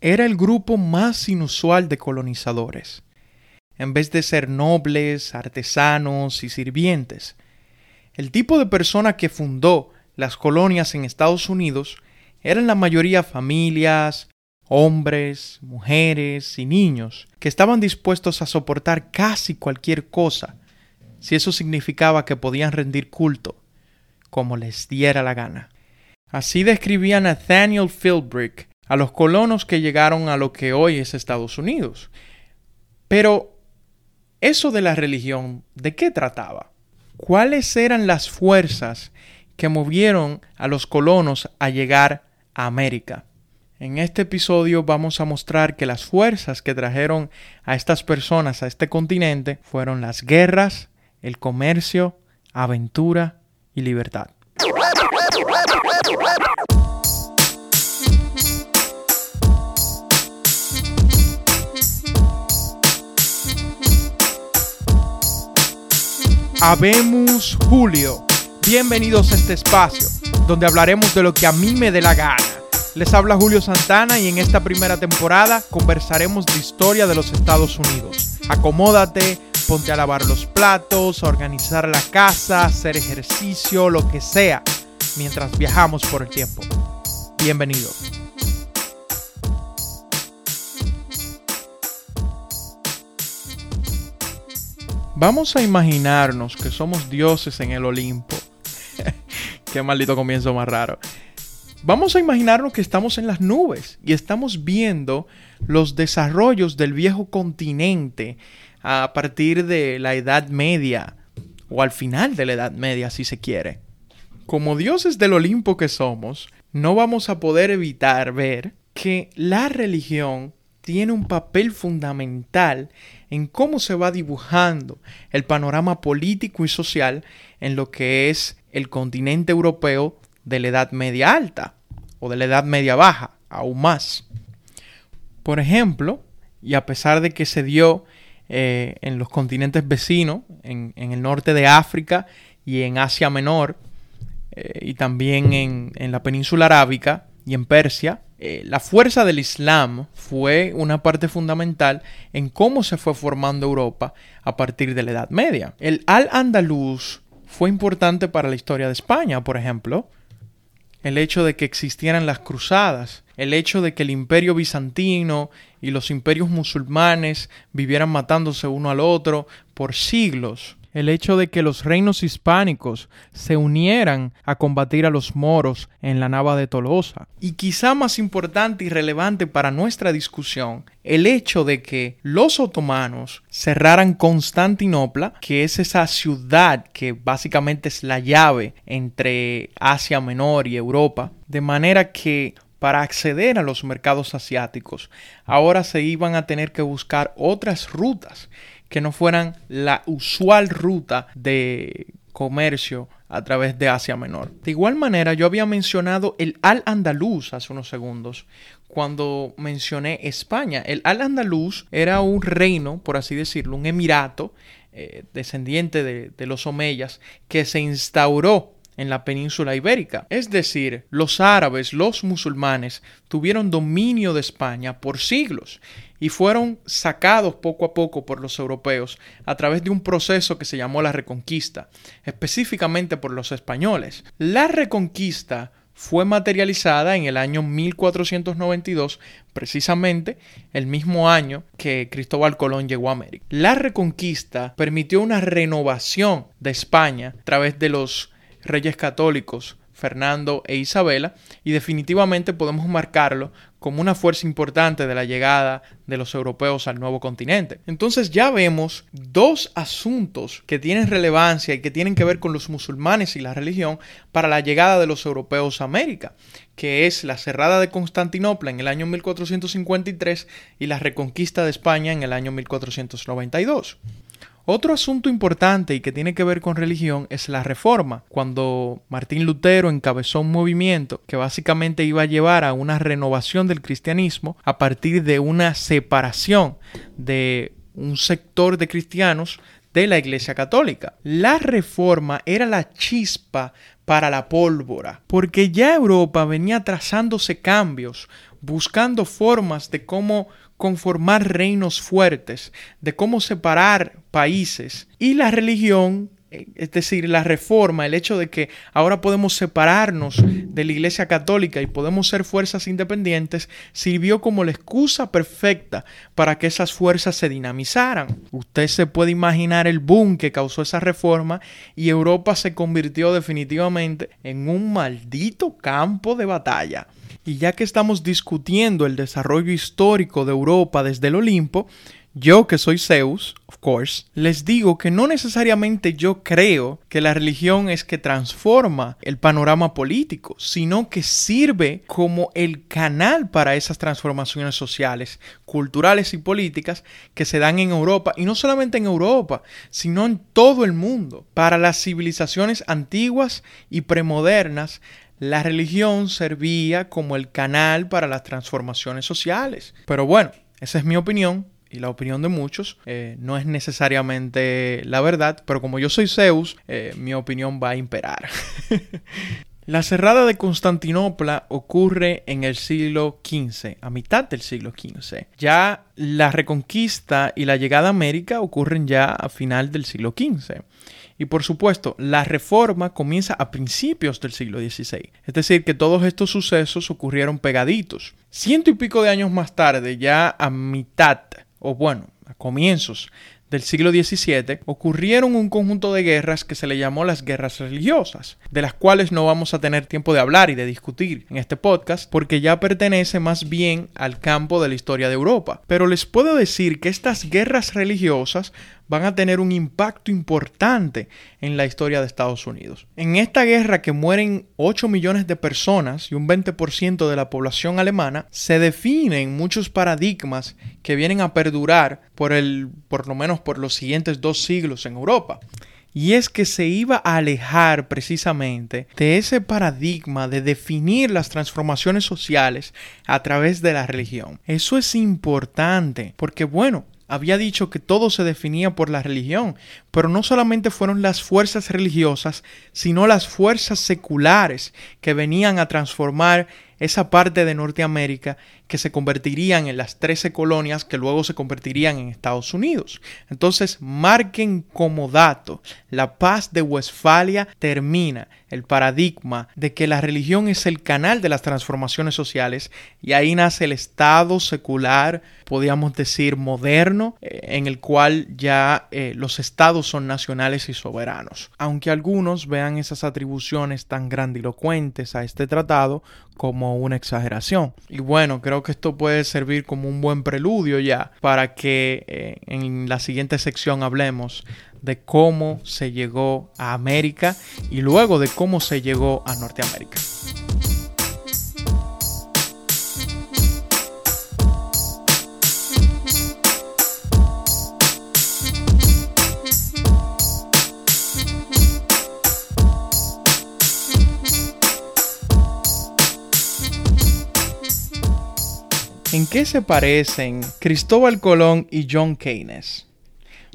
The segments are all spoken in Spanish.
era el grupo más inusual de colonizadores. En vez de ser nobles, artesanos y sirvientes, el tipo de persona que fundó las colonias en Estados Unidos eran la mayoría familias, hombres, mujeres y niños que estaban dispuestos a soportar casi cualquier cosa si eso significaba que podían rendir culto como les diera la gana. Así describía Nathaniel Philbrick a los colonos que llegaron a lo que hoy es Estados Unidos. Pero, eso de la religión, ¿de qué trataba? ¿Cuáles eran las fuerzas que movieron a los colonos a llegar a América? En este episodio vamos a mostrar que las fuerzas que trajeron a estas personas a este continente fueron las guerras, el comercio, aventura y libertad. Habemos Julio. Bienvenidos a este espacio, donde hablaremos de lo que a mí me dé la gana. Les habla Julio Santana y en esta primera temporada conversaremos de historia de los Estados Unidos. Acomódate, ponte a lavar los platos, a organizar la casa, hacer ejercicio, lo que sea, mientras viajamos por el tiempo. Bienvenido. Vamos a imaginarnos que somos dioses en el Olimpo. Qué maldito comienzo más raro. Vamos a imaginarnos que estamos en las nubes y estamos viendo los desarrollos del viejo continente a partir de la Edad Media o al final de la Edad Media si se quiere. Como dioses del Olimpo que somos, no vamos a poder evitar ver que la religión tiene un papel fundamental en cómo se va dibujando el panorama político y social en lo que es el continente europeo de la Edad Media Alta o de la Edad Media Baja, aún más. Por ejemplo, y a pesar de que se dio eh, en los continentes vecinos, en, el norte de África y en Asia Menor, eh, y también en, en, la península arábica y en Persia, eh, la fuerza del Islam fue una parte fundamental en cómo se fue formando Europa a partir de la Edad Media. El Al-Andalus fue importante para la historia de España, por ejemplo, el hecho de que existieran las cruzadas, el hecho de que el imperio bizantino y los imperios musulmanes vivieran matándose uno al otro por siglos, el hecho de que los reinos hispánicos se unieran a combatir a los moros en la Nava de Tolosa. Y quizá más importante y relevante para nuestra discusión, el hecho de que los otomanos cerraran Constantinopla, que es esa ciudad que básicamente es la llave entre Asia Menor y Europa, de manera que para acceder a los mercados asiáticos, ahora se iban a tener que buscar otras rutas que no fueran la usual ruta de comercio a través de Asia Menor. De igual manera, yo había mencionado el Al-Andalus hace unos segundos cuando mencioné España. El Al-Andalus era un reino, por así decirlo, un emirato eh, descendiente de, de los omeyas que se instauró en la península ibérica. Es decir, los árabes, los musulmanes, tuvieron dominio de España por siglos y fueron sacados poco a poco por los europeos a través de un proceso que se llamó la Reconquista, específicamente por los españoles. La Reconquista fue materializada en el año 1492, precisamente el mismo año que Cristóbal Colón llegó a América. La Reconquista permitió una renovación de España a través de los reyes católicos Fernando e Isabela, y definitivamente podemos marcarlo como una fuerza importante de la llegada de los europeos al nuevo continente. Entonces ya vemos dos asuntos que tienen relevancia y que tienen que ver con los musulmanes y la religión para la llegada de los europeos a América, que es la cerrada de Constantinopla en el año 1453 y la reconquista de España en el año 1492. Otro asunto importante y que tiene que ver con religión es la reforma, cuando Martín Lutero encabezó un movimiento que básicamente iba a llevar a una renovación del cristianismo a partir de una separación de un sector de cristianos de la Iglesia Católica. La reforma era la chispa para la pólvora, porque ya Europa venía trazándose cambios buscando formas de cómo conformar reinos fuertes, de cómo separar países. Y la religión es decir, la reforma, el hecho de que ahora podemos separarnos de la Iglesia Católica y podemos ser fuerzas independientes, sirvió como la excusa perfecta para que esas fuerzas se dinamizaran. Usted se puede imaginar el boom que causó esa reforma y Europa se convirtió definitivamente en un maldito campo de batalla. Y ya que estamos discutiendo el desarrollo histórico de Europa desde el Olimpo, yo que soy Zeus, of course, les digo que no necesariamente yo creo que la religión es que transforma el panorama político, sino que sirve como el canal para esas transformaciones sociales, culturales y políticas que se dan en Europa, y no solamente en Europa, sino en todo el mundo. Para las civilizaciones antiguas y premodernas, la religión servía como el canal para las transformaciones sociales. Pero bueno, esa es mi opinión y la opinión de muchos. Eh, no es necesariamente la verdad, pero como yo soy Zeus, eh, mi opinión va a imperar. La cerrada de Constantinopla ocurre en el siglo XV, a mitad del siglo XV. Ya la reconquista y la llegada a América ocurren ya a final del siglo XV. Y por supuesto, la reforma comienza a principios del siglo XVI. Es decir, que todos estos sucesos ocurrieron pegaditos. Ciento y pico de años más tarde, ya a mitad o bueno, a comienzos del siglo XVII, ocurrieron un conjunto de guerras que se le llamó las guerras religiosas, de las cuales no vamos a tener tiempo de hablar y de discutir en este podcast, porque ya pertenece más bien al campo de la historia de Europa. Pero les puedo decir que estas guerras religiosas van a tener un impacto importante en la historia de Estados Unidos. En esta guerra que mueren 8 millones de personas y un 20% de la población alemana, se definen muchos paradigmas que vienen a perdurar por el por lo menos por los siguientes dos siglos en Europa. Y es que se iba a alejar precisamente de ese paradigma de definir las transformaciones sociales a través de la religión. Eso es importante porque, bueno, había dicho que todo se definía por la religión, pero no solamente fueron las fuerzas religiosas, sino las fuerzas seculares que venían a transformar esa parte de Norteamérica que se convertirían en las 13 colonias que luego se convertirían en Estados Unidos. Entonces, marquen como dato, la paz de Westfalia termina el paradigma de que la religión es el canal de las transformaciones sociales y ahí nace el Estado secular, podríamos decir moderno, eh, en el cual ya eh, los estados son nacionales y soberanos. Aunque algunos vean esas atribuciones tan grandilocuentes a este tratado como una exageración. Y bueno, creo que esto puede servir como un buen preludio ya para que eh, en la siguiente sección hablemos de cómo se llegó a América y luego de cómo se llegó a Norteamérica. ¿En qué se parecen Cristóbal Colón y John Keynes?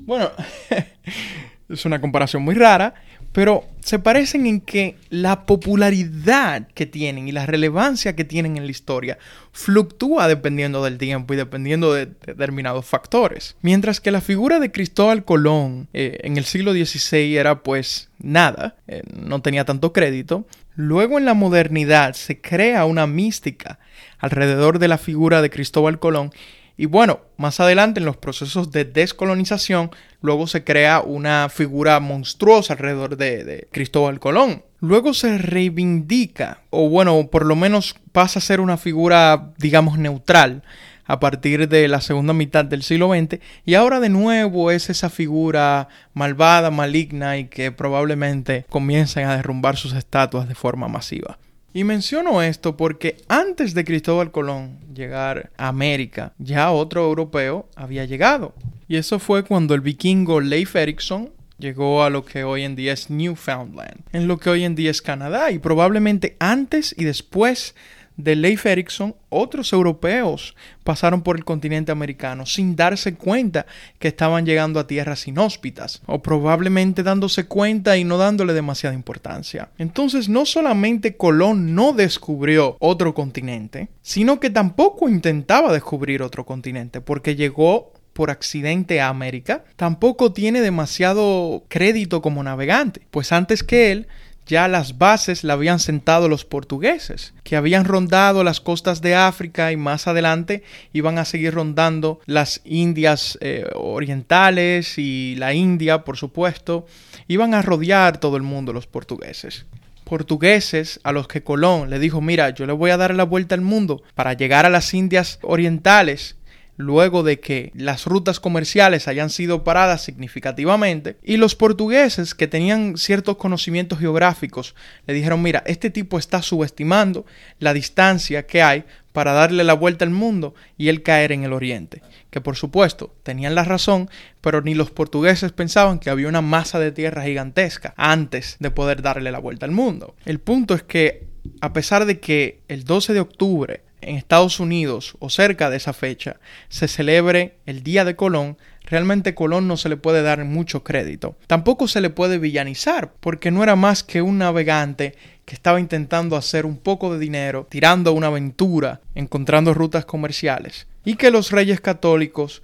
Bueno, es una comparación muy rara, pero se parecen en que la popularidad que tienen y la relevancia que tienen en la historia fluctúa dependiendo del tiempo y dependiendo de determinados factores. Mientras que la figura de Cristóbal Colón eh, en el siglo XVI era pues nada, eh, no tenía tanto crédito, luego en la modernidad se crea una mística alrededor de la figura de Cristóbal Colón y bueno, más adelante en los procesos de descolonización, luego se crea una figura monstruosa alrededor de, Cristóbal Colón. Luego se reivindica, o bueno, por lo menos pasa a ser una figura, digamos, neutral a partir de la segunda mitad del siglo XX y ahora de nuevo es esa figura malvada, maligna y que probablemente comiencen a derrumbar sus estatuas de forma masiva. Y menciono esto porque antes de Cristóbal Colón llegar a América, ya otro europeo había llegado. Y eso fue cuando el vikingo Leif Erikson llegó a lo que hoy en día es Newfoundland, en lo que hoy en día es Canadá, y probablemente antes y después de Leif Erikson, otros europeos pasaron por el continente americano sin darse cuenta que estaban llegando a tierras inhóspitas, o probablemente dándose cuenta y no dándole demasiada importancia. Entonces, no solamente Colón no descubrió otro continente, sino que tampoco intentaba descubrir otro continente, porque llegó por accidente a América, tampoco tiene demasiado crédito como navegante, pues antes que él ya las bases la habían sentado los portugueses, que habían rondado las costas de África y más adelante iban a seguir rondando las Indias eh, orientales y la India, por supuesto, iban a rodear todo el mundo los portugueses. Portugueses a los que Colón le dijo, mira, yo le voy a dar la vuelta al mundo para llegar a las Indias orientales luego de que las rutas comerciales hayan sido paradas significativamente, y los portugueses que tenían ciertos conocimientos geográficos le dijeron, mira, este tipo está subestimando la distancia que hay para darle la vuelta al mundo y él caer en el oriente. Que por supuesto tenían la razón, pero ni los portugueses pensaban que había una masa de tierra gigantesca antes de poder darle la vuelta al mundo. El punto es que, a pesar de que el 12 de octubre en Estados Unidos o cerca de esa fecha se celebre el Día de Colón, realmente Colón no se le puede dar mucho crédito. Tampoco se le puede villanizar, porque no era más que un navegante que estaba intentando hacer un poco de dinero, tirando una aventura, encontrando rutas comerciales, y que los reyes católicos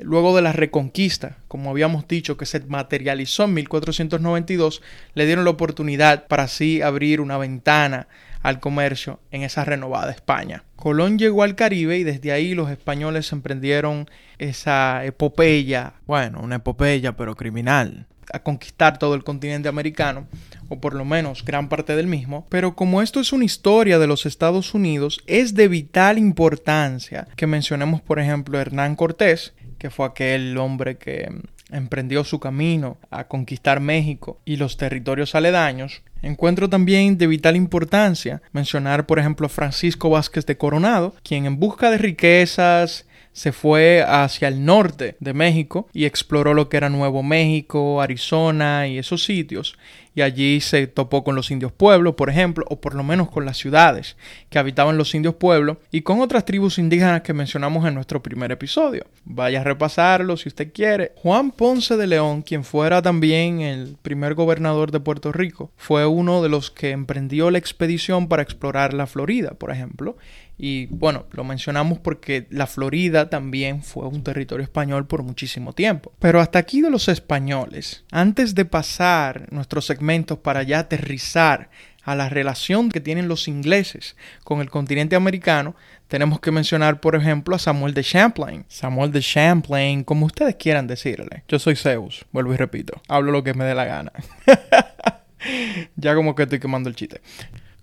luego de la reconquista, como habíamos dicho, que se materializó en 1492, le dieron la oportunidad para así abrir una ventana al comercio en esa renovada España. Colón llegó al Caribe y desde ahí los españoles emprendieron esa epopeya, bueno, una epopeya pero criminal, a conquistar todo el continente americano, o por lo menos gran parte del mismo, pero como esto es una historia de los Estados Unidos, es de vital importancia que mencionemos, por ejemplo, Hernán Cortés, que fue aquel hombre que emprendió su camino a conquistar México y los territorios aledaños, encuentro también de vital importancia mencionar, por ejemplo, a Francisco Vázquez de Coronado, quien en busca de riquezas se fue hacia el norte de México y exploró lo que era Nuevo México, Arizona y esos sitios. Y allí se topó con los indios pueblos, por ejemplo, o por lo menos con las ciudades que habitaban los indios pueblos y con otras tribus indígenas que mencionamos en nuestro primer episodio. Vaya a repasarlo si usted quiere. Juan Ponce de León, quien fuera también el primer gobernador de Puerto Rico, fue uno de los que emprendió la expedición para explorar la Florida, por ejemplo, y bueno, lo mencionamos porque la Florida también fue un territorio español por muchísimo tiempo. Pero hasta aquí de los españoles. Antes de pasar nuestros segmentos para ya aterrizar a la relación que tienen los ingleses con el continente americano, tenemos que mencionar, por ejemplo, a Samuel de Champlain. Samuel de Champlain, como ustedes quieran decirle. Yo soy Zeus, vuelvo y repito. Hablo lo que me dé la gana. ya como que estoy quemando el chiste.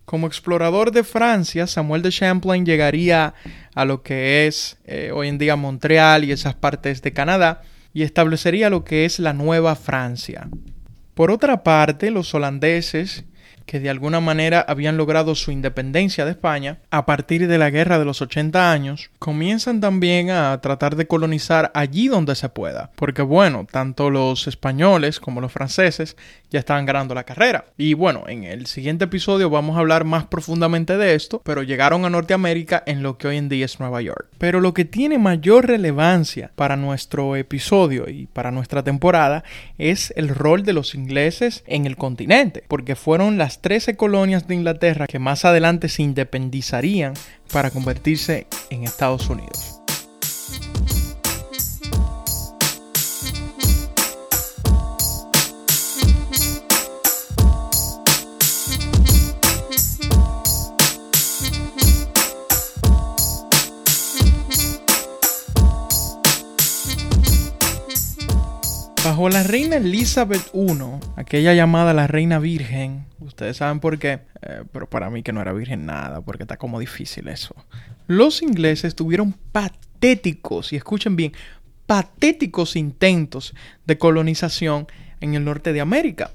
Como explorador de Francia, Samuel de Champlain llegaría a lo que es eh, hoy en día Montreal y esas partes de Canadá y establecería lo que es la Nueva Francia. Por otra parte, los holandeses que de alguna manera habían logrado su independencia de España, a partir de la guerra de los 80 años, comienzan también a tratar de colonizar allí donde se pueda. Porque bueno, tanto los españoles como los franceses ya estaban ganando la carrera. Y bueno, en el siguiente episodio vamos a hablar más profundamente de esto, pero llegaron a Norteamérica en lo que hoy en día es Nueva York. Pero lo que tiene mayor relevancia para nuestro episodio y para nuestra temporada es el rol de los ingleses en el continente, porque fueron las 13 colonias de Inglaterra que más adelante se independizarían para convertirse en Estados Unidos. Bajo la reina Elizabeth I, aquella llamada la reina virgen, ustedes saben por qué, eh, pero para mí que no era virgen nada, porque está como difícil eso. Los ingleses tuvieron patéticos, y escuchen bien, patéticos intentos de colonización en el norte de América.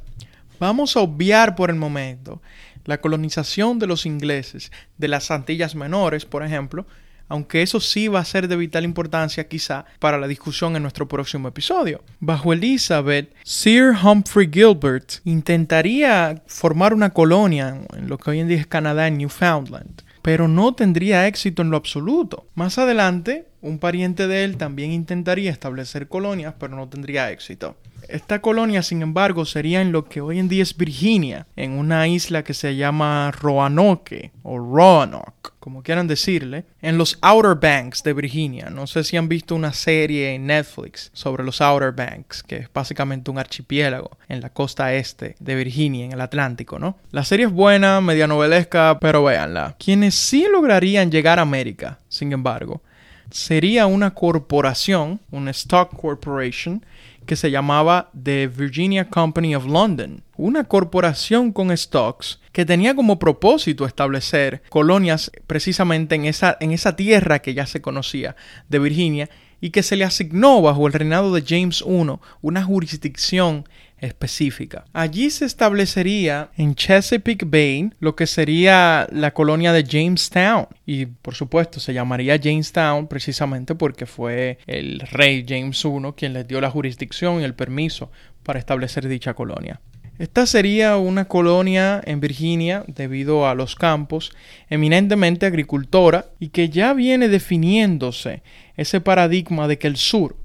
Vamos a obviar por el momento la colonización de los ingleses de las Antillas Menores, por ejemplo, aunque eso sí va a ser de vital importancia quizá para la discusión en nuestro próximo episodio. Bajo Elizabeth, Sir Humphrey Gilbert intentaría formar una colonia en lo que hoy en día es Canadá, en Newfoundland. pero no tendría éxito en lo absoluto. Más adelante, un pariente de él también intentaría establecer colonias, pero no tendría éxito. Esta colonia, sin embargo, sería en lo que hoy en día es Virginia, en una isla que se llama Roanoke o Roanoke, como quieran decirle, en los Outer Banks de Virginia. No sé si han visto una serie en Netflix sobre los Outer Banks, que es básicamente un archipiélago en la costa este de Virginia, en el Atlántico, ¿no? La serie es buena, media novelesca, pero véanla. Quienes sí lograrían llegar a América, sin embargo, sería una corporación, una stock corporation, que se llamaba The Virginia Company of London, una corporación con stocks que tenía como propósito establecer colonias precisamente en esa, en esa tierra que ya se conocía de Virginia y que se le asignó bajo el reinado de James I una jurisdicción específica. Allí se establecería en Chesapeake Bay lo que sería la colonia de Jamestown y por supuesto se llamaría Jamestown precisamente porque fue el rey James I quien les dio la jurisdicción y el permiso para establecer dicha colonia. Esta sería una colonia en Virginia debido a los campos, eminentemente agricultora y que ya viene definiéndose ese paradigma de que el sur,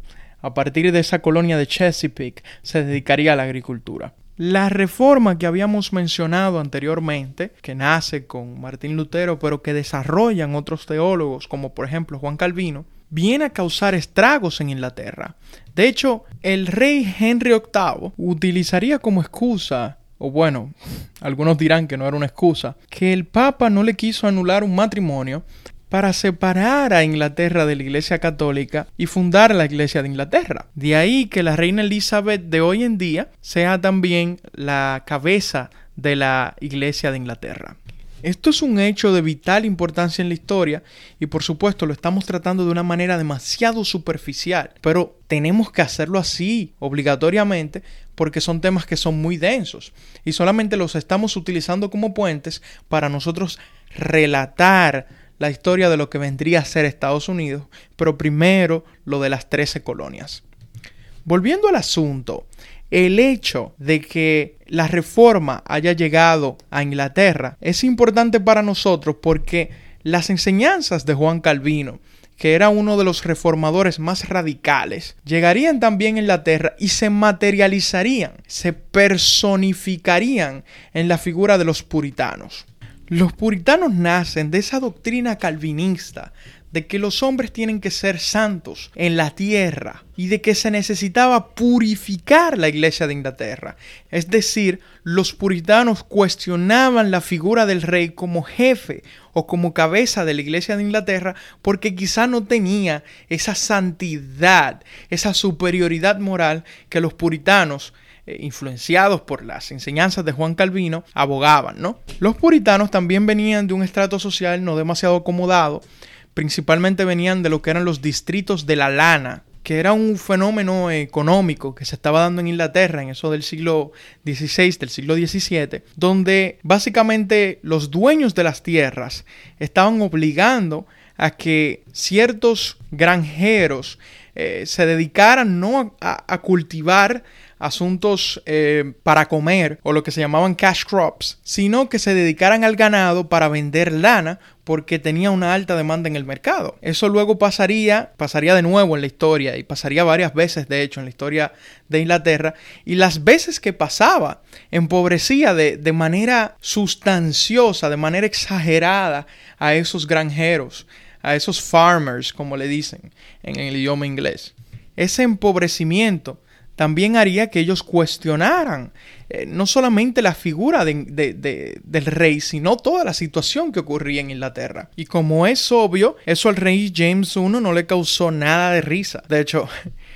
a partir de esa colonia de Chesapeake, se dedicaría a la agricultura. La reforma que habíamos mencionado anteriormente, que nace con Martín Lutero, pero que desarrollan otros teólogos, como por ejemplo Juan Calvino, viene a causar estragos en Inglaterra. De hecho, el rey Henry VIII utilizaría como excusa, o bueno, algunos dirán que no era una excusa, que el Papa no le quiso anular un matrimonio para separar a Inglaterra de la Iglesia Católica y fundar la Iglesia de Inglaterra. De ahí que la reina Elizabeth de hoy en día sea también la cabeza de la Iglesia de Inglaterra. Esto es un hecho de vital importancia en la historia y por supuesto lo estamos tratando de una manera demasiado superficial, pero tenemos que hacerlo así obligatoriamente porque son temas que son muy densos y solamente los estamos utilizando como puentes para nosotros relatar la historia de lo que vendría a ser Estados Unidos, pero primero lo de las 13 colonias. Volviendo al asunto, el hecho de que la reforma haya llegado a Inglaterra es importante para nosotros porque las enseñanzas de Juan Calvino, que era uno de los reformadores más radicales, llegarían también a Inglaterra y se materializarían, se personificarían en la figura de los puritanos. Los puritanos nacen de esa doctrina calvinista de que los hombres tienen que ser santos en la tierra y de que se necesitaba purificar la iglesia de Inglaterra. Es decir, los puritanos cuestionaban la figura del rey como jefe o como cabeza de la iglesia de Inglaterra porque quizá no tenía esa santidad, esa superioridad moral que los puritanos eh, influenciados por las enseñanzas de Juan Calvino, abogaban, ¿no? Los puritanos también venían de un estrato social no demasiado acomodado, principalmente venían de lo que eran los distritos de la lana, que era un fenómeno económico que se estaba dando en Inglaterra en eso del siglo XVI, del siglo XVII, donde básicamente los dueños de las tierras estaban obligando a que ciertos granjeros eh, se dedicaran no a cultivar asuntos eh, para comer o lo que se llamaban cash crops, sino que se dedicaran al ganado para vender lana porque tenía una alta demanda en el mercado. Eso luego pasaría, pasaría de nuevo en la historia y pasaría varias veces de hecho en la historia de Inglaterra y las veces que pasaba empobrecía de, de manera sustanciosa, de manera exagerada a esos granjeros, a esos farmers como le dicen en el idioma inglés. Ese empobrecimiento también haría que ellos cuestionaran eh, no solamente la figura del rey, sino toda la situación que ocurría en Inglaterra. Y como es obvio, eso al rey James I no le causó nada de risa. De hecho,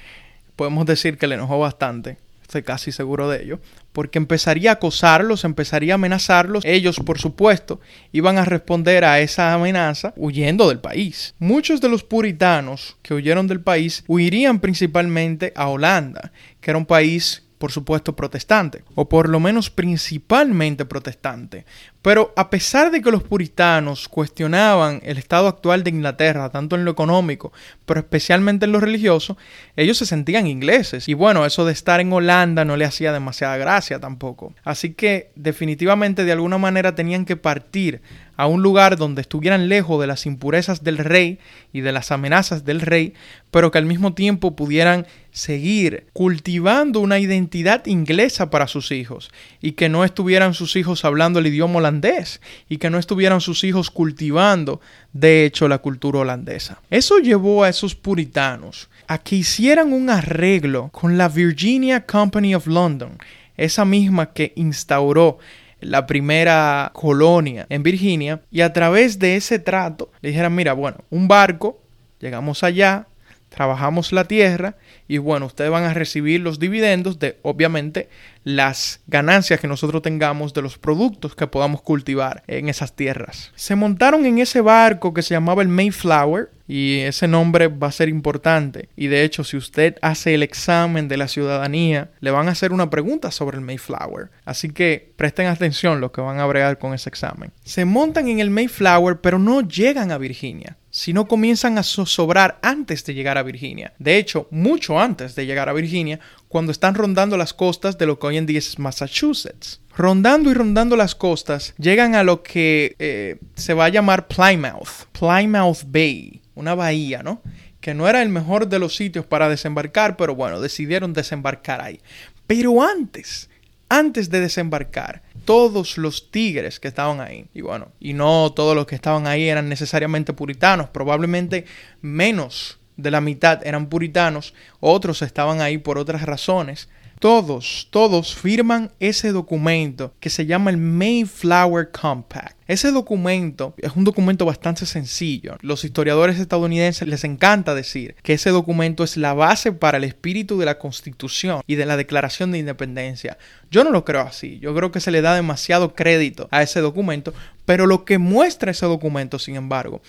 podemos decir que le enojó bastante estoy casi seguro de ello, porque empezaría a acosarlos, empezaría a amenazarlos. Ellos, por supuesto, iban a responder a esa amenaza huyendo del país. Muchos de los puritanos que huyeron del país huirían principalmente a Holanda, que era un país por supuesto, protestante, o por lo menos principalmente protestante. Pero a pesar de que los puritanos cuestionaban el estado actual de Inglaterra, tanto en lo económico, pero especialmente en lo religioso, ellos se sentían ingleses. Y bueno, eso de estar en Holanda no le hacía demasiada gracia tampoco. Así que definitivamente de alguna manera tenían que partir a un lugar donde estuvieran lejos de las impurezas del rey y de las amenazas del rey, pero que al mismo tiempo pudieran seguir cultivando una identidad inglesa para sus hijos y que no estuvieran sus hijos hablando el idioma holandés y que no estuvieran sus hijos cultivando de hecho la cultura holandesa. Eso llevó a esos puritanos a que hicieran un arreglo con la Virginia Company of London, esa misma que instauró la primera colonia en Virginia y a través de ese trato le dijeran, mira, bueno, un barco, llegamos allá, trabajamos la tierra y bueno, ustedes van a recibir los dividendos de obviamente las ganancias que nosotros tengamos de los productos que podamos cultivar en esas tierras. Se montaron en ese barco que se llamaba el Mayflower y ese nombre va a ser importante. Y de hecho, si usted hace el examen de la ciudadanía, le van a hacer una pregunta sobre el Mayflower. Así que presten atención los que van a bregar con ese examen. Se montan en el Mayflower, pero no llegan a Virginia sino comienzan a zozobrar antes de llegar a Virginia. De hecho, mucho antes de llegar a Virginia, cuando están rondando las costas de lo que hoy en día es Massachusetts. Rondando y rondando las costas, llegan a lo que eh, se va a llamar Plymouth, Plymouth Bay, una bahía, ¿no? Que no era el mejor de los sitios para desembarcar, pero bueno, decidieron desembarcar ahí. Pero antes, antes de desembarcar, todos los tigres que estaban ahí, y bueno, y no todos los que estaban ahí eran necesariamente puritanos, probablemente menos de la mitad eran puritanos, otros estaban ahí por otras razones. Todos, todos firman ese documento que se llama el Mayflower Compact. Ese documento es un documento bastante sencillo. Los historiadores estadounidenses les encanta decir que ese documento es la base para el espíritu de la Constitución y de la Declaración de Independencia. Yo no lo creo así. Yo creo que se le da demasiado crédito a ese documento, pero lo que muestra ese documento, sin embargo,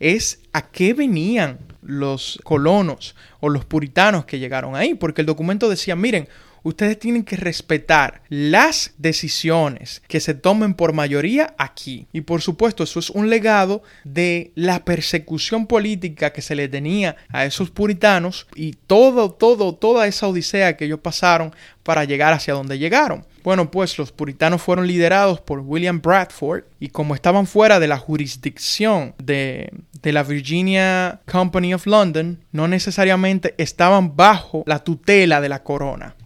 es a qué venían los colonos o los puritanos que llegaron ahí, porque el documento decía, miren, ustedes tienen que respetar las decisiones que se tomen por mayoría aquí. Y por supuesto, eso es un legado de la persecución política que se le tenía a esos puritanos y todo, todo, toda esa odisea que ellos pasaron para llegar hacia donde llegaron. Bueno, pues los puritanos fueron liderados por William Bradford y como estaban fuera de la jurisdicción de, de, la Virginia Company of London, no necesariamente estaban bajo la tutela de la corona.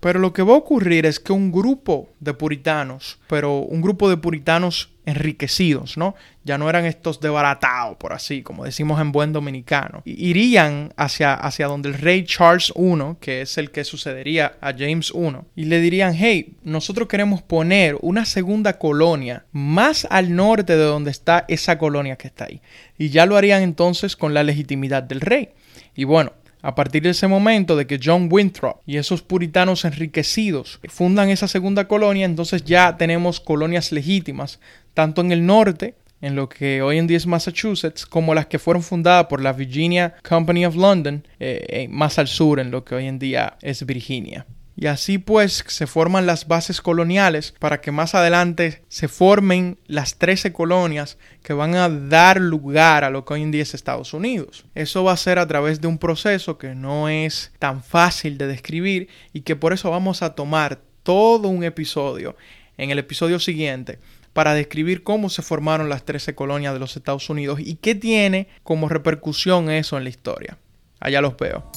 Pero lo que va a ocurrir es que un grupo de puritanos, pero un grupo de puritanos enriquecidos, ¿no? Ya no eran estos debaratados, por así, como decimos en buen dominicano. Irían hacia, hacia donde el rey Charles I, que es el que sucedería a James I, y le dirían, hey, nosotros queremos poner una segunda colonia más al norte de donde está esa colonia que está ahí. Y ya lo harían entonces con la legitimidad del rey. Y bueno, a partir de ese momento de que John Winthrop y esos puritanos enriquecidos fundan esa segunda colonia, entonces ya tenemos colonias legítimas, tanto en el norte, en lo que hoy en día es Massachusetts, como las que fueron fundadas por la Virginia Company of London, eh, eh, más al sur, en lo que hoy en día es Virginia. Y así pues se forman las bases coloniales para que más adelante se formen las 13 colonias que van a dar lugar a lo que hoy en día es Estados Unidos. Eso va a ser a través de un proceso que no es tan fácil de describir y que por eso vamos a tomar todo un episodio en el episodio siguiente para describir cómo se formaron las 13 colonias de los Estados Unidos y qué tiene como repercusión eso en la historia. Allá los veo.